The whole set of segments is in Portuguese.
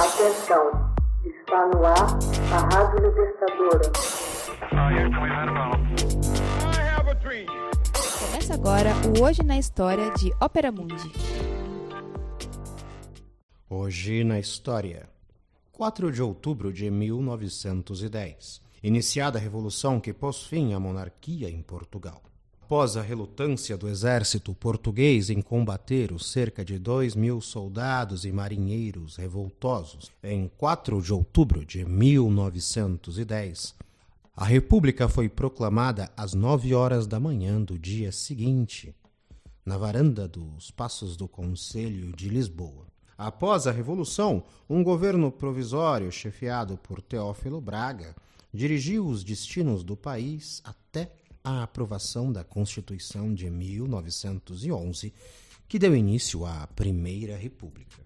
Atenção, está no ar a Rádio Libertadora. Começa agora o Hoje na História de Ópera Mundi. Hoje na História, 4 de outubro de 1910. Iniciada a revolução que pôs fim à monarquia em Portugal. Após a relutância do exército português em combater os cerca de dois mil soldados e marinheiros revoltosos, em 4 de outubro de 1910, a República foi proclamada às nove horas da manhã do dia seguinte, na varanda dos Passos do Conselho de Lisboa. Após a Revolução, um governo provisório chefiado por Teófilo Braga dirigiu os destinos do país até a aprovação da Constituição de 1911, que deu início à Primeira República.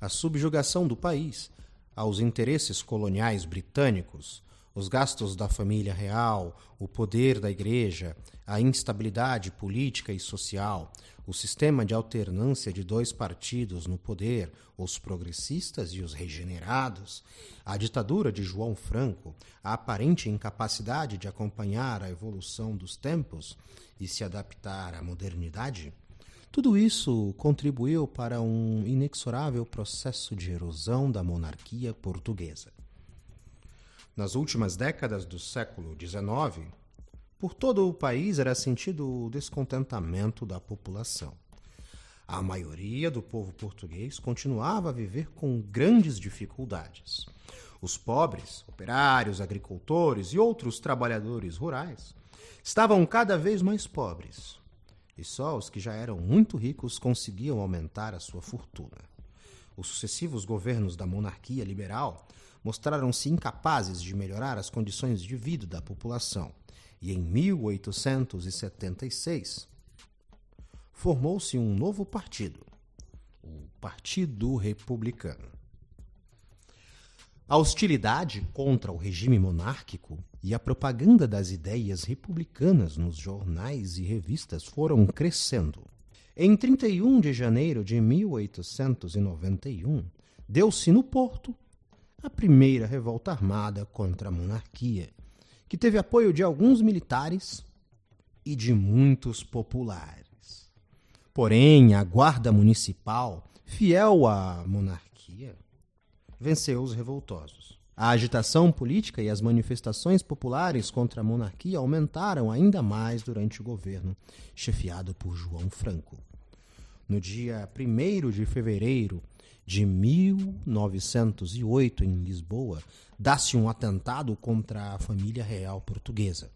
A subjugação do país aos interesses coloniais britânicos, os gastos da família real, o poder da igreja, a instabilidade política e social, o sistema de alternância de dois partidos no poder, os progressistas e os regenerados, a ditadura de João Franco, a aparente incapacidade de acompanhar a evolução dos tempos e se adaptar à modernidade, tudo isso contribuiu para um inexorável processo de erosão da monarquia portuguesa. Nas últimas décadas do século XIX, por todo o país era sentido o descontentamento da população. A maioria do povo português continuava a viver com grandes dificuldades. Os pobres, operários, agricultores e outros trabalhadores rurais estavam cada vez mais pobres, e só os que já eram muito ricos conseguiam aumentar a sua fortuna. Os sucessivos governos da monarquia liberal mostraram-se incapazes de melhorar as condições de vida da população e em 1876 formou-se um novo partido, o Partido Republicano. A hostilidade contra o regime monárquico e a propaganda das ideias republicanas nos jornais e revistas foram crescendo. Em 31 de janeiro de 1891, deu-se no Porto a primeira revolta armada contra a monarquia, que teve apoio de alguns militares e de muitos populares. Porém, a Guarda Municipal, fiel à monarquia, venceu os revoltosos. A agitação política e as manifestações populares contra a monarquia aumentaram ainda mais durante o governo chefiado por João Franco. No dia 1 de fevereiro de 1908, em Lisboa, dá-se um atentado contra a família real portuguesa.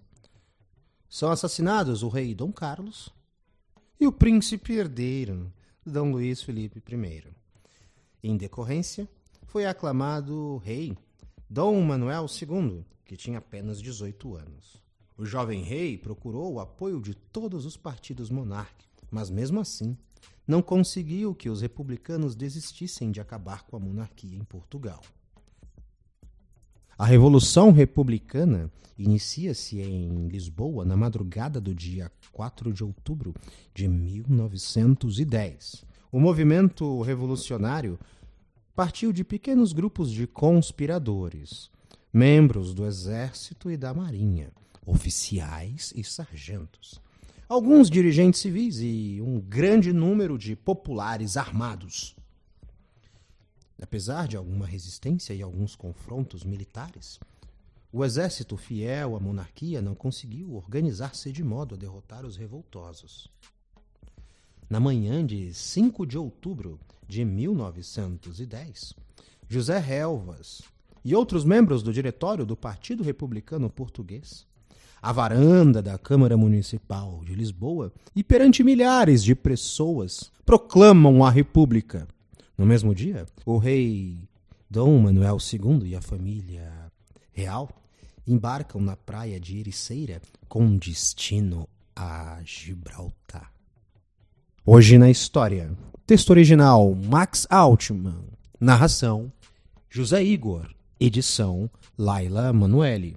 São assassinados o rei Dom Carlos e o príncipe herdeiro, Dom Luís Felipe I. Em decorrência, foi aclamado rei Dom Manuel II, que tinha apenas 18 anos. O jovem rei procurou o apoio de todos os partidos monárquicos, mas mesmo assim não conseguiu que os republicanos desistissem de acabar com a monarquia em Portugal. A Revolução Republicana inicia-se em Lisboa na madrugada do dia 4 de outubro de 1910. O movimento revolucionário partiu de pequenos grupos de conspiradores, membros do exército e da marinha, oficiais e sargentos, alguns dirigentes civis e um grande número de populares armados. Apesar de alguma resistência e alguns confrontos militares, o exército fiel à monarquia não conseguiu organizar-se de modo a derrotar os revoltosos. Na manhã de 5 de outubro de 1910, José Relvas e outros membros do diretório do Partido Republicano Português, à varanda da Câmara Municipal de Lisboa e perante milhares de pessoas, proclamam a República no mesmo dia, o rei Dom Manuel II e a família real embarcam na praia de Ericeira com destino a Gibraltar. Hoje na história. Texto original Max Altman. Narração José Igor. Edição Laila Manuelle.